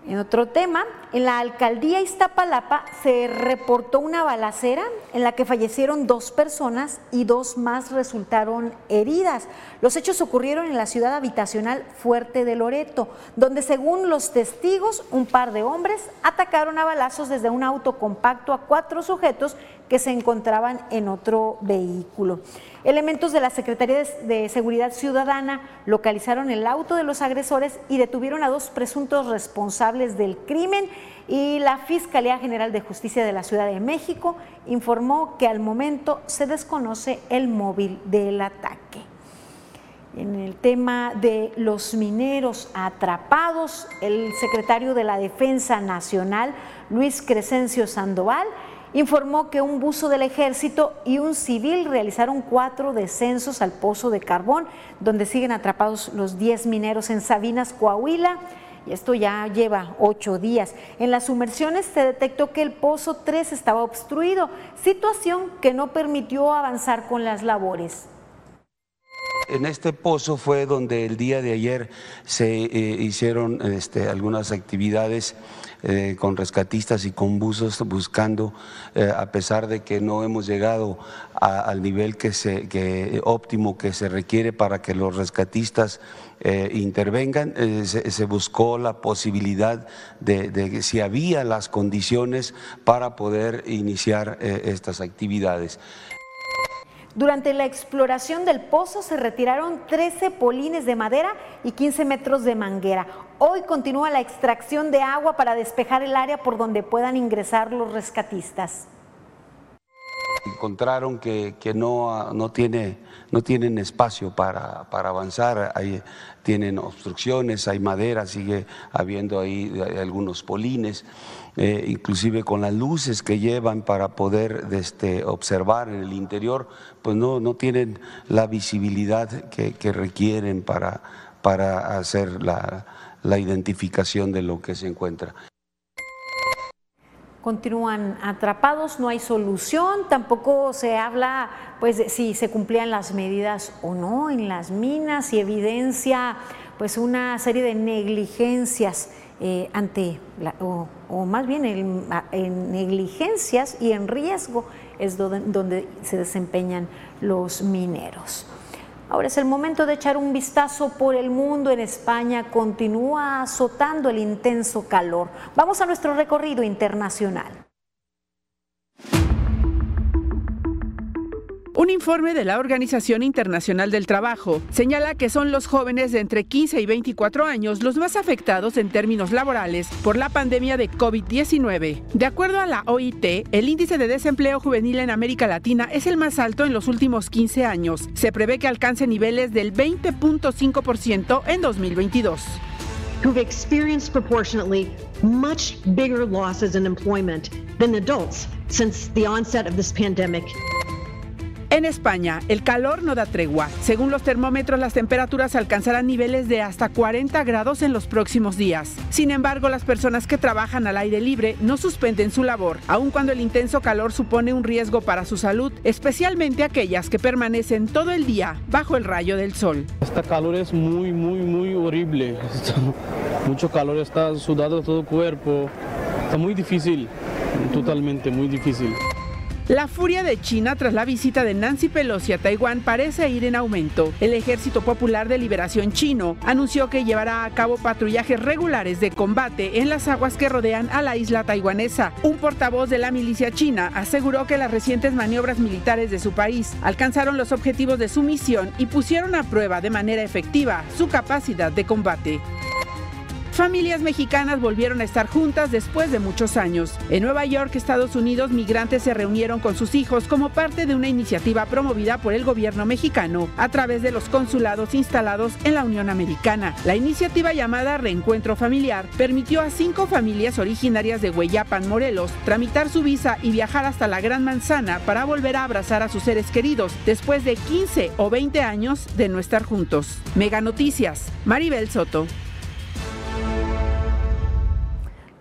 En otro tema, en la alcaldía Iztapalapa se reportó una balacera en la que fallecieron dos personas y dos más resultaron heridas. Los hechos ocurrieron en la ciudad habitacional Fuerte de Loreto, donde según los testigos, un par de hombres atacaron a balazos desde un auto compacto a cuatro sujetos que se encontraban en otro vehículo. Elementos de la Secretaría de Seguridad Ciudadana localizaron el auto de los agresores y detuvieron a dos presuntos responsables del crimen y la Fiscalía General de Justicia de la Ciudad de México informó que al momento se desconoce el móvil del ataque. En el tema de los mineros atrapados, el secretario de la Defensa Nacional, Luis Crescencio Sandoval, informó que un buzo del ejército y un civil realizaron cuatro descensos al pozo de carbón, donde siguen atrapados los 10 mineros en Sabinas, Coahuila. Y esto ya lleva ocho días. En las sumersiones se detectó que el pozo 3 estaba obstruido, situación que no permitió avanzar con las labores.
En este pozo fue donde el día de ayer se eh, hicieron este, algunas actividades eh, con rescatistas y con buzos buscando, eh, a pesar de que no hemos llegado al nivel que se, óptimo que se requiere para que los rescatistas intervengan, se, buscó la posibilidad de, si había las condiciones para poder iniciar estas actividades.
Durante la exploración del pozo se retiraron 13 polines de madera y 15 metros de manguera. Hoy continúa la extracción de agua para despejar el área por donde puedan ingresar los rescatistas.
Encontraron que, no, no, tiene, no tienen espacio para, para avanzar, Ahí tienen obstrucciones, hay madera, sigue habiendo ahí algunos polines. Eh, inclusive con las luces que llevan para poder este, observar en el interior, pues no, no tienen la visibilidad que, requieren para, para hacer la, la identificación de lo que se encuentra
continúan atrapados, no hay solución, tampoco se habla pues de si se cumplían las medidas o no en las minas y evidencia pues una serie de negligencias eh, ante, o, más bien en, negligencias y en riesgo es donde, se desempeñan los mineros. Ahora es el momento de echar un vistazo por el mundo. En España continúa azotando el intenso calor. Vamos a nuestro recorrido internacional.
Un informe de la Organización Internacional del Trabajo señala que son los jóvenes de entre 15 y 24 años los más afectados en términos laborales por la pandemia de COVID-19. De acuerdo a la OIT, el índice de desempleo juvenil en América Latina es el más alto en los últimos 15 años. Se prevé que alcance niveles del 20.5% en 2022.
who've experienced proportionately much bigger losses in employment than adults since the onset of this pandemic.
En España, el calor no da tregua. Según los termómetros, las temperaturas alcanzarán niveles de hasta 40 grados en los próximos días. Sin embargo, las personas que trabajan al aire libre no suspenden su labor, aun cuando el intenso calor supone un riesgo para su salud, especialmente aquellas que permanecen todo el día bajo el rayo del sol.
Este calor es muy, muy, muy horrible. Mucho calor, está sudado todo el cuerpo. Está muy difícil, totalmente muy difícil.
La furia de China tras la visita de Nancy Pelosi a Taiwán parece ir en aumento. El Ejército Popular de Liberación Chino anunció que llevará a cabo patrullajes regulares de combate en las aguas que rodean a la isla taiwanesa. Un portavoz de la milicia china aseguró que las recientes maniobras militares de su país alcanzaron los objetivos de su misión y pusieron a prueba de manera efectiva su capacidad de combate. Familias mexicanas volvieron a estar juntas después de muchos años. En Nueva York, Estados Unidos, migrantes se reunieron con sus hijos como parte de una iniciativa promovida por el gobierno mexicano a través de los consulados instalados en la Unión Americana. La iniciativa llamada Reencuentro Familiar permitió a cinco familias originarias de Hueyapan, Morelos, tramitar su visa y viajar hasta la Gran Manzana para volver a abrazar a sus seres queridos después de 15 o 20 años de no estar juntos. Mega Noticias, Maribel Soto.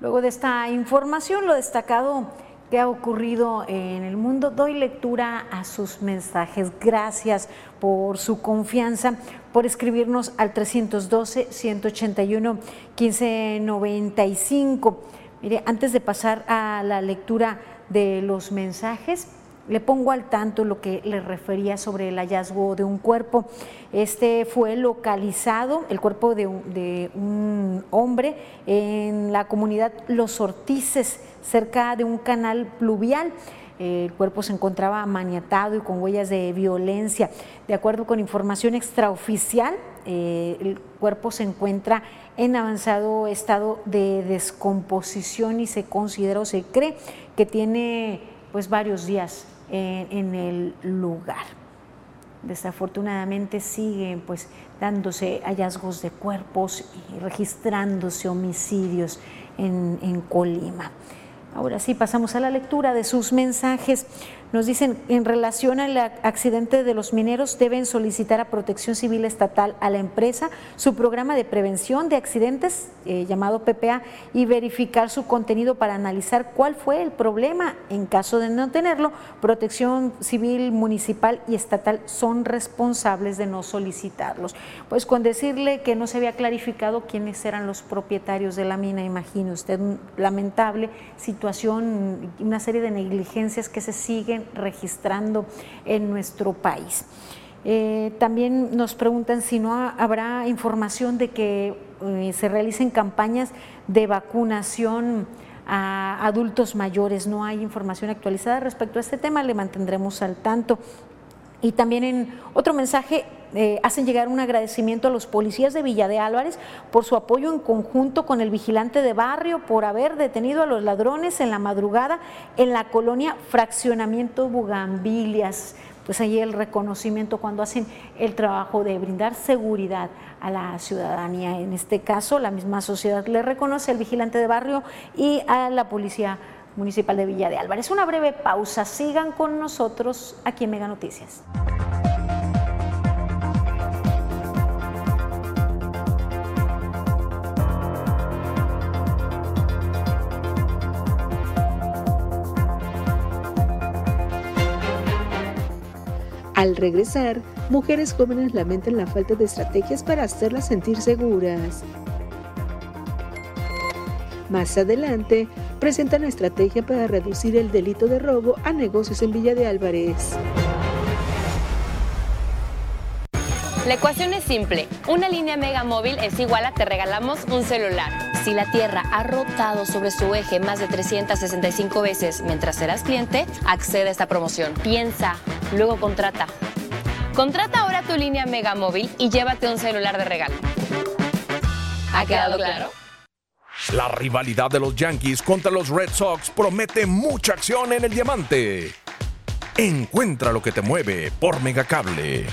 Luego de esta información, lo destacado que ha ocurrido en el mundo, doy lectura a sus mensajes. Gracias por su confianza, por escribirnos al 312-181-1595. Mire, antes de pasar a la lectura de los mensajes, le pongo al tanto lo que le refería sobre el hallazgo de un cuerpo. Este fue localizado, el cuerpo de un, hombre, en la comunidad Los Ortices, cerca de un canal pluvial. El cuerpo se encontraba maniatado y con huellas de violencia. De acuerdo con información extraoficial, eh, el cuerpo se encuentra en avanzado estado de descomposición y se considera o se cree que tiene pues varios días en, el lugar. Desafortunadamente siguen pues dándose hallazgos de cuerpos y registrándose homicidios en, en Colima. Ahora sí, pasamos a la lectura de sus mensajes. Nos dicen, en relación al accidente de los mineros, deben solicitar a Protección Civil Estatal a la empresa su programa de prevención de accidentes, eh, llamado PPA, y verificar su contenido para analizar cuál fue el problema. En caso de no tenerlo, Protección Civil Municipal y Estatal son responsables de no solicitarlos. Pues con decirle que no se había clarificado quiénes eran los propietarios de la mina, imagine usted, lamentable situación, una serie de negligencias que se siguen registrando en nuestro país. Eh, también nos preguntan si no habrá información de que eh, se realicen campañas de vacunación a adultos mayores. No hay información actualizada respecto a este tema, le mantendremos al tanto. Y también en otro mensaje eh, hacen llegar un agradecimiento a los policías de Villa de Álvarez por su apoyo en conjunto con el vigilante de barrio por haber detenido a los ladrones en la madrugada en la colonia Fraccionamiento Bugambilias. Pues ahí el reconocimiento cuando hacen el trabajo de brindar seguridad a la ciudadanía. En este caso, la misma sociedad le reconoce al vigilante de barrio y a la policía municipal de Villa de Álvarez. Una breve pausa, sigan con nosotros aquí en Mega Noticias.
Al regresar, mujeres jóvenes lamentan la falta de estrategias para hacerlas sentir seguras. Más adelante, presentan la estrategia para reducir el delito de robo a negocios en Villa de Álvarez.
La ecuación es simple. Una línea Mega Móvil es igual a te regalamos un celular. Si la Tierra ha rotado sobre su eje más de 365 veces mientras serás cliente, accede a esta promoción. Piensa, luego contrata. Contrata ahora tu línea Mega Móvil y llévate un celular de regalo. ¿Ha quedado claro?
La rivalidad de los Yankees contra los Red Sox promete mucha acción en el diamante. Encuentra lo que te mueve por Megacable.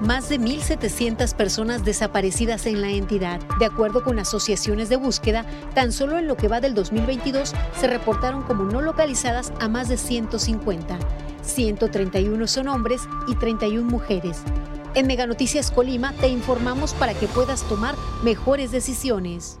Más de 1.700 personas desaparecidas en la entidad. De acuerdo con asociaciones de búsqueda, tan solo en lo que va del 2022 se reportaron como no localizadas a más de 150. 131 son hombres y 31 mujeres. En Mega Noticias Colima te informamos para que puedas tomar mejores decisiones.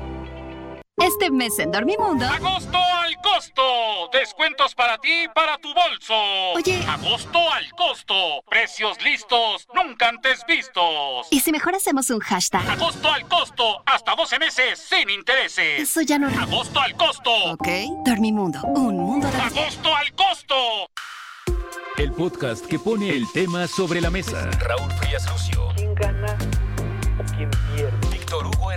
Este mes en Dormimundo.
¡Agosto al costo! Descuentos para ti y para tu bolso.
Oye.
¡Agosto al costo! Precios listos, nunca antes vistos.
¿Y si mejor hacemos un hashtag?
¡Agosto al costo! Hasta 12 meses sin intereses.
Eso ya no.
¡Agosto al costo!
Ok. Dormimundo. Un mundo de.
¡Agosto al costo!
El podcast que pone el tema sobre la mesa. Raúl Frías Lucio.
¿Quién gana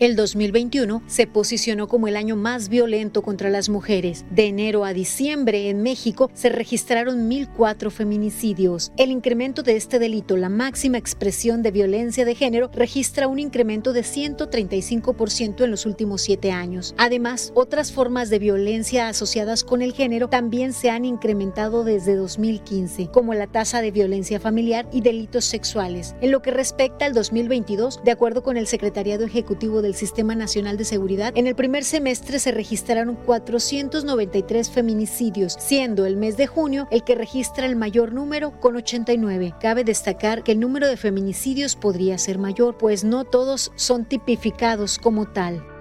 El 2021 se posicionó como el año más violento contra las mujeres. De enero a diciembre en México se registraron 1.004 feminicidios. El incremento de este delito, la máxima expresión de violencia de género, registra un incremento de 135% en los últimos siete años. Además, otras formas de violencia asociadas con el género también se han incrementado desde 2015, como la tasa de violencia familiar y delitos sexuales. En lo que respecta al 2022, de acuerdo con el Secretariado Ejecutivo del Sistema Nacional de Seguridad, en el primer semestre se registraron 493 feminicidios, siendo el mes de junio el que registra el mayor número con 89. Cabe destacar que el número de feminicidios podría ser mayor, pues no todos son tipificados como tal.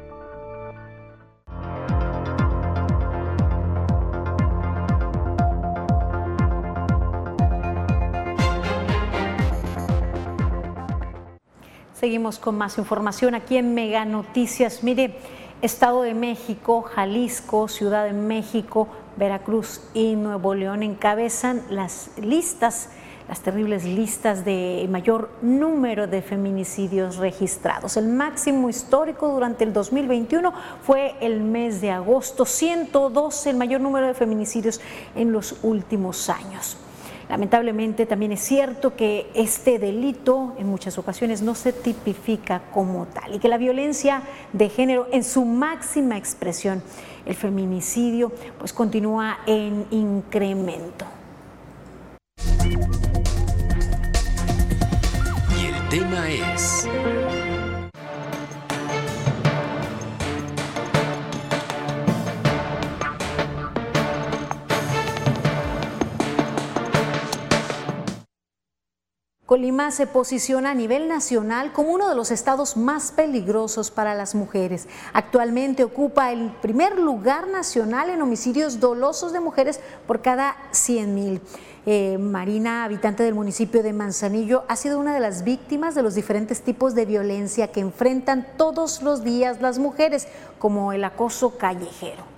Seguimos con más información aquí en Mega Noticias. Mire, Estado de México, Jalisco, Ciudad de México, Veracruz y Nuevo León encabezan las listas, las terribles listas de mayor número de feminicidios registrados. El máximo histórico durante el 2021 fue el mes de agosto, 112, el mayor número de feminicidios en los últimos años. Lamentablemente también es cierto que este delito en muchas ocasiones no se tipifica como tal y que la violencia de género en su máxima expresión, el feminicidio, pues continúa en incremento.
Y el tema es...
Colima se posiciona a nivel nacional como uno de los estados más peligrosos para las mujeres. Actualmente ocupa el primer lugar nacional en homicidios dolosos de mujeres por cada 100 mil. Eh, Marina, habitante del municipio de Manzanillo, ha sido una de las víctimas de los diferentes tipos de violencia que enfrentan todos los días las mujeres, como el acoso callejero.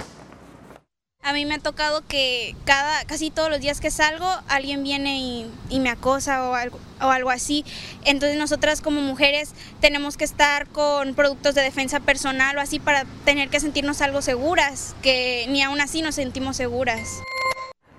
A mí me ha tocado que cada, casi todos los días que salgo alguien viene y, me acosa o algo, o algo así. Entonces nosotras como mujeres tenemos que estar con productos de defensa personal o así para tener que sentirnos algo seguras, que ni aún así nos sentimos seguras.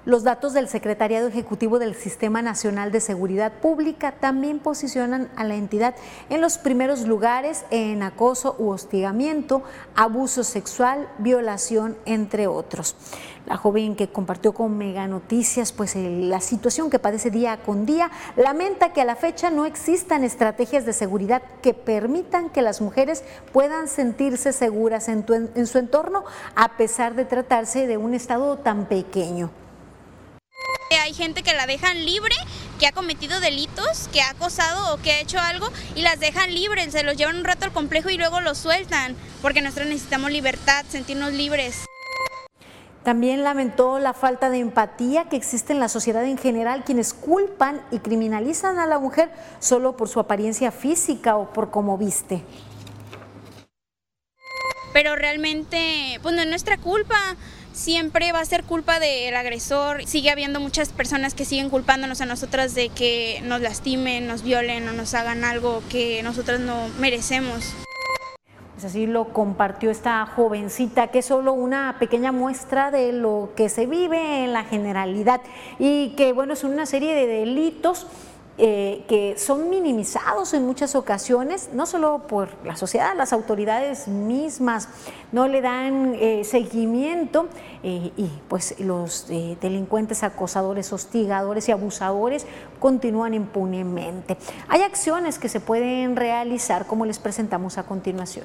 Los datos del Secretariado Ejecutivo del Sistema Nacional de Seguridad Pública también posicionan a la entidad en los primeros lugares en acoso u hostigamiento, abuso sexual, violación, entre otros. La joven que compartió con Mega Noticias pues, la situación que padece día con día lamenta que a la fecha no existan estrategias de seguridad que permitan que las mujeres puedan sentirse seguras en, en su entorno a pesar de tratarse de un estado tan pequeño.
Hay gente que la dejan libre, que ha cometido delitos, que ha acosado o que ha hecho algo y las dejan libres, se los llevan un rato al complejo y luego los sueltan, porque nosotros necesitamos libertad, sentirnos libres.
También lamentó la falta de empatía que existe en la sociedad en general, quienes culpan y criminalizan a la mujer solo por su apariencia física o por cómo viste.
Pero realmente, pues no es nuestra culpa siempre va a ser culpa del agresor. Sigue habiendo muchas personas que siguen culpándonos a nosotras de que nos lastimen, nos violen o nos hagan algo que nosotras no merecemos.
Pues así lo compartió esta jovencita, que es solo una pequeña muestra de lo que se vive en la generalidad y que, bueno, es una serie de delitos eh, que son minimizados en muchas ocasiones, no solo por la sociedad, las autoridades mismas no le dan eh, seguimiento eh, y pues los delincuentes, acosadores, hostigadores y abusadores continúan impunemente. Hay acciones que se pueden realizar como les presentamos a continuación.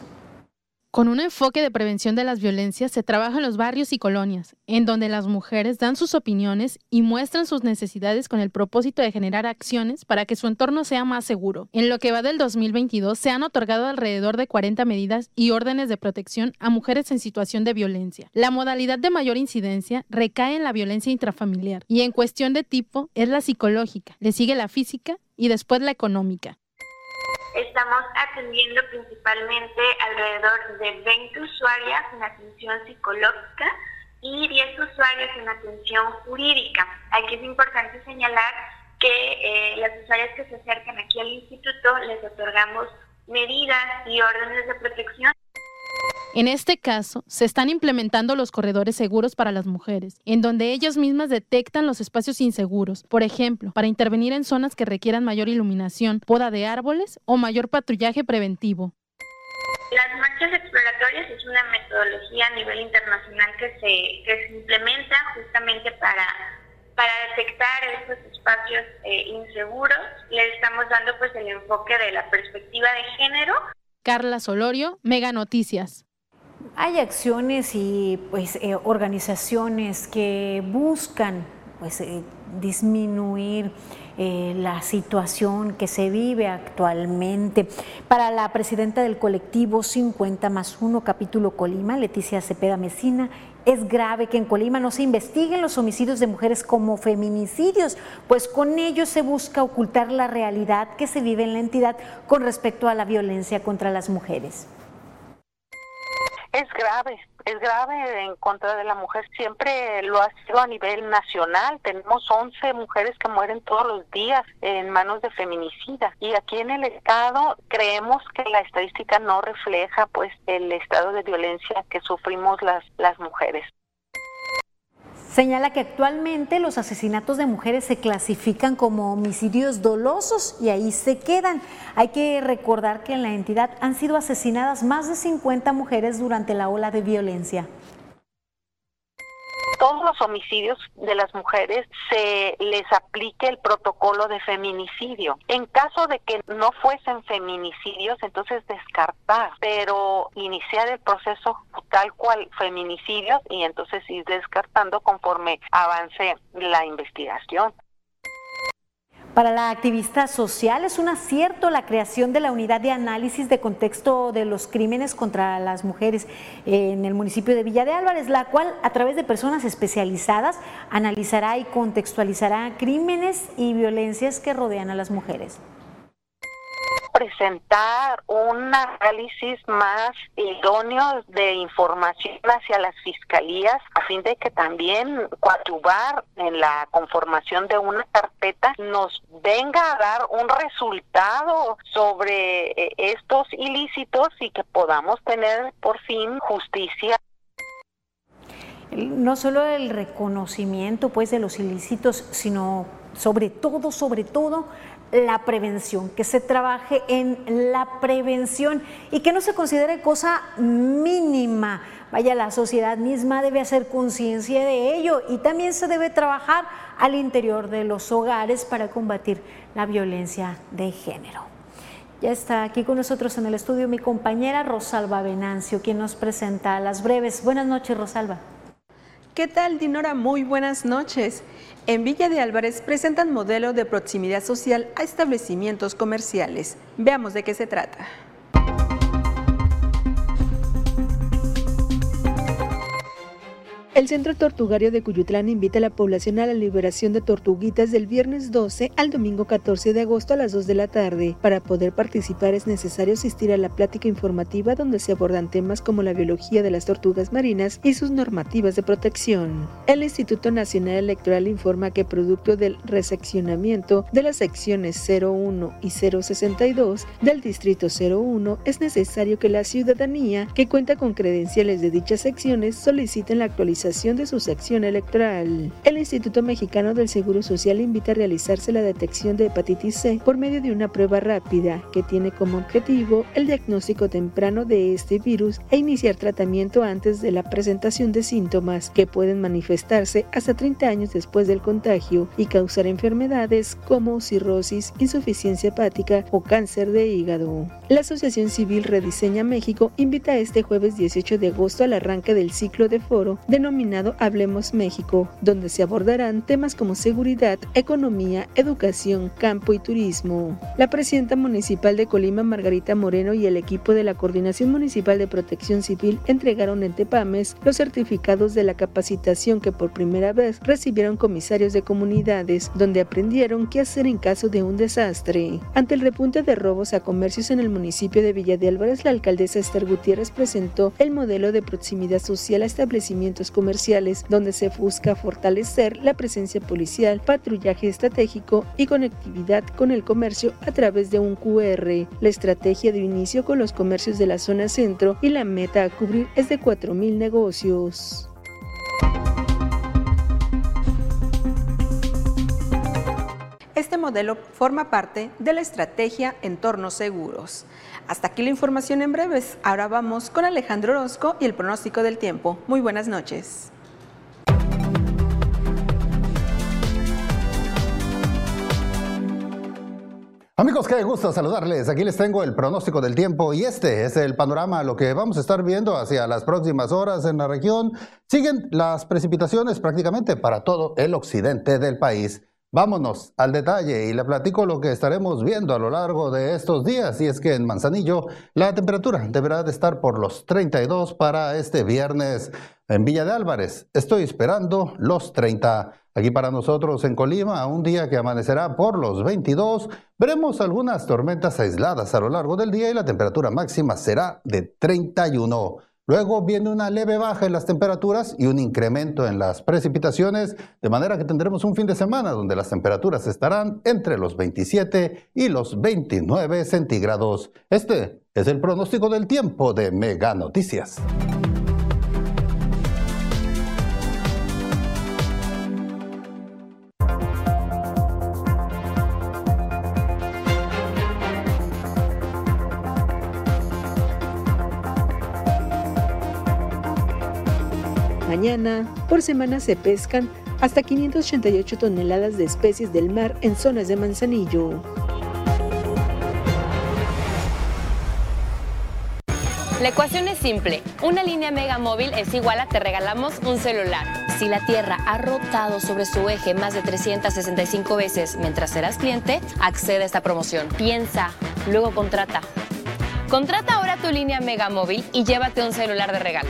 Con un enfoque de prevención de las violencias se trabaja en los barrios y colonias, en donde las mujeres dan sus opiniones y muestran sus necesidades con el propósito de generar acciones para que su entorno sea más seguro. En lo que va del 2022 se han otorgado alrededor de 40 medidas y órdenes de protección a mujeres en situación de violencia. La modalidad de mayor incidencia recae en la violencia intrafamiliar y en cuestión de tipo es la psicológica, le sigue la física y después la económica.
Estamos atendiendo principalmente alrededor de 20 usuarias en atención psicológica y 10 usuarios en atención jurídica. Aquí es importante señalar que eh, las usuarias que se acercan aquí al instituto les otorgamos medidas y órdenes de protección
en este caso, se están implementando los corredores seguros para las mujeres, en donde ellas mismas detectan los espacios inseguros, por ejemplo, para intervenir en zonas que requieran mayor iluminación, poda de árboles o mayor patrullaje preventivo.
Las marchas exploratorias es una metodología a nivel internacional que se, implementa justamente para, para detectar estos espacios eh, inseguros. Le estamos dando pues el enfoque de la perspectiva de género.
Carla Solorio, Mega Noticias.
Hay acciones y pues, eh, organizaciones que buscan pues, eh, disminuir eh, la situación que se vive actualmente. Para la presidenta del colectivo 50 más 1 capítulo Colima, Leticia Cepeda Mesina, es grave que en Colima no se investiguen los homicidios de mujeres como feminicidios, pues con ello se busca ocultar la realidad que se vive en la entidad con respecto a la violencia contra las mujeres.
Es grave, es grave en contra de la mujer. Siempre lo ha sido a nivel nacional. Tenemos 11 mujeres que mueren todos los días en manos de feminicidas. Y aquí en el Estado creemos que la estadística no refleja pues el estado de violencia que sufrimos las, las mujeres.
Señala que actualmente los asesinatos de mujeres se clasifican como homicidios dolosos y ahí se quedan. Hay que recordar que en la entidad han sido asesinadas más de 50 mujeres durante la ola de violencia
todos los homicidios de las mujeres se les aplique el protocolo de feminicidio. En caso de que no fuesen feminicidios, entonces descartar, pero iniciar el proceso tal cual feminicidios y entonces ir descartando conforme avance la investigación.
Para la activista social es un acierto la creación de la unidad de análisis de contexto de los crímenes contra las mujeres en el municipio de Villa de Álvarez, la cual a través de personas especializadas analizará y contextualizará crímenes y violencias que rodean a las mujeres
presentar un análisis más idóneo de información hacia las fiscalías a fin de que también coadyuvar en la conformación de una carpeta nos venga a dar un resultado sobre eh, estos ilícitos y que podamos tener por fin justicia.
No solo el reconocimiento pues de los ilícitos, sino sobre todo, sobre todo la prevención, que se trabaje en la prevención y que no se considere cosa mínima. Vaya, la sociedad misma debe hacer conciencia de ello y también se debe trabajar al interior de los hogares para combatir la violencia de género. Ya está aquí con nosotros en el estudio mi compañera Rosalba Venancio, quien nos presenta las breves. Buenas noches, Rosalba.
¿Qué tal, Dinora? Muy buenas noches. En Villa de Álvarez presentan modelo de proximidad social a establecimientos comerciales. Veamos de qué se trata.
El Centro Tortugario de Cuyutlán invita a la población a la liberación de tortuguitas del viernes 12 al domingo 14 de agosto a las 2 de la tarde. Para poder participar es necesario asistir a la plática informativa donde se abordan temas como la biología de las tortugas marinas y sus normativas de protección. El Instituto Nacional Electoral informa que producto del reseccionamiento de las secciones 01 y 062 del Distrito 01 es necesario que la ciudadanía que cuenta con credenciales de dichas secciones soliciten la actualización de su sección electoral. El Instituto Mexicano del Seguro Social invita a realizarse la detección de hepatitis C por medio de una prueba rápida que tiene como objetivo el diagnóstico temprano de este virus e iniciar tratamiento antes de la presentación de síntomas que pueden manifestarse hasta 30 años después del contagio y causar enfermedades como cirrosis, insuficiencia hepática o cáncer de hígado. La Asociación Civil Rediseña México invita este jueves 18 de agosto al arranque del ciclo de foro denominado Hablemos México, donde se abordarán temas como seguridad, economía, educación, campo y turismo. La presidenta municipal de Colima, Margarita Moreno, y el equipo de la Coordinación Municipal de Protección Civil entregaron en Tepames los certificados de la capacitación que por primera vez recibieron comisarios de comunidades, donde aprendieron qué hacer en caso de un desastre. Ante el repunte de robos a comercios en el municipio de Villa de Álvarez, la alcaldesa Esther Gutiérrez presentó el modelo de proximidad social a establecimientos comerciales comerciales, donde se busca fortalecer la presencia policial, patrullaje estratégico y conectividad con el comercio a través de un QR. La estrategia de inicio con los comercios de la zona centro y la meta a cubrir es de 4.000 negocios.
Este modelo forma parte de la estrategia Entornos Seguros. Hasta aquí la información en breves. Ahora vamos con Alejandro Orozco y el pronóstico del tiempo. Muy buenas noches.
Amigos, qué gusto saludarles. Aquí les tengo el pronóstico del tiempo y este es el panorama, lo que vamos a estar viendo hacia las próximas horas en la región. Siguen las precipitaciones prácticamente para todo el occidente del país. Vámonos al detalle y le platico lo que estaremos viendo a lo largo de estos días. Y es que en Manzanillo la temperatura deberá de estar por los 32 para este viernes. En Villa de Álvarez estoy esperando los 30. Aquí para nosotros en Colima, un día que amanecerá por los 22, veremos algunas tormentas aisladas a lo largo del día y la temperatura máxima será de 31. Luego viene una leve baja en las temperaturas y un incremento en las precipitaciones, de manera que tendremos un fin de semana donde las temperaturas estarán entre los 27 y los 29 centígrados. Este es el pronóstico del tiempo de Mega Noticias.
Por semana se pescan hasta 588 toneladas de especies del mar en zonas de Manzanillo.
La ecuación es simple. Una línea Mega Móvil es igual a te regalamos un celular. Si la Tierra ha rotado sobre su eje más de 365 veces mientras serás cliente, accede a esta promoción. Piensa, luego contrata. Contrata ahora tu línea Mega Móvil y llévate un celular de regalo.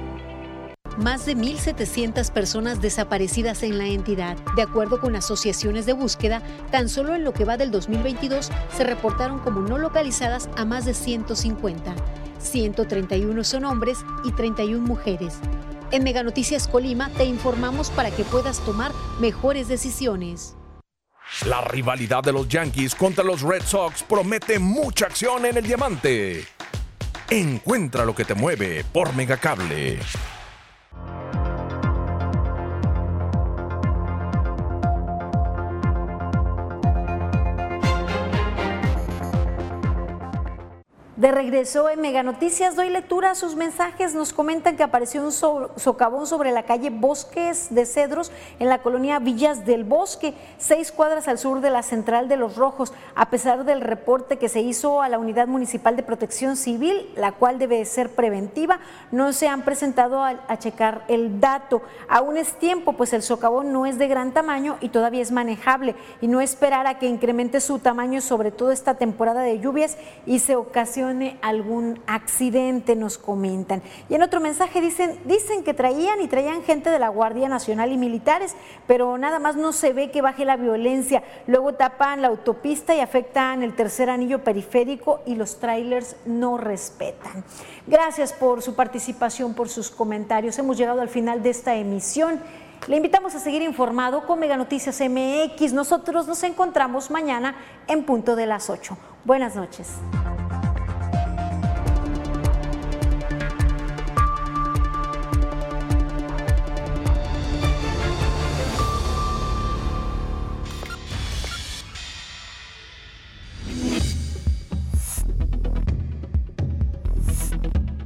más de 1.700 personas desaparecidas en la entidad. De acuerdo con asociaciones de búsqueda, tan solo en lo que va del 2022 se reportaron como no localizadas a más de 150. 131 son hombres y 31 mujeres. En Mega Noticias Colima te informamos para que puedas tomar mejores decisiones.
La rivalidad de los Yankees contra los Red Sox promete mucha acción en el diamante. Encuentra lo que te mueve por Megacable.
De regreso en Mega Noticias doy lectura a sus mensajes. Nos comentan que apareció un socavón sobre la calle Bosques de Cedros en la colonia Villas del Bosque, seis cuadras al sur de la central de Los Rojos. A pesar del reporte que se hizo a la Unidad Municipal de Protección Civil, la cual debe ser preventiva, no se han presentado a, a checar el dato. Aún es tiempo, pues el socavón no es de gran tamaño y todavía es manejable y no esperar a que incremente su tamaño, sobre todo esta temporada de lluvias y se ocasione algún accidente, nos comentan. Y en otro mensaje dicen, dicen que traían y traían gente de la Guardia Nacional y militares, pero nada más no se ve que baje la violencia. Luego tapan la autopista y afectan el tercer anillo periférico y los trailers no respetan. Gracias por su participación, por sus comentarios. Hemos llegado al final de esta emisión. Le invitamos a seguir informado con Mega Noticias MX. Nosotros nos encontramos mañana en punto de las 8. Buenas noches.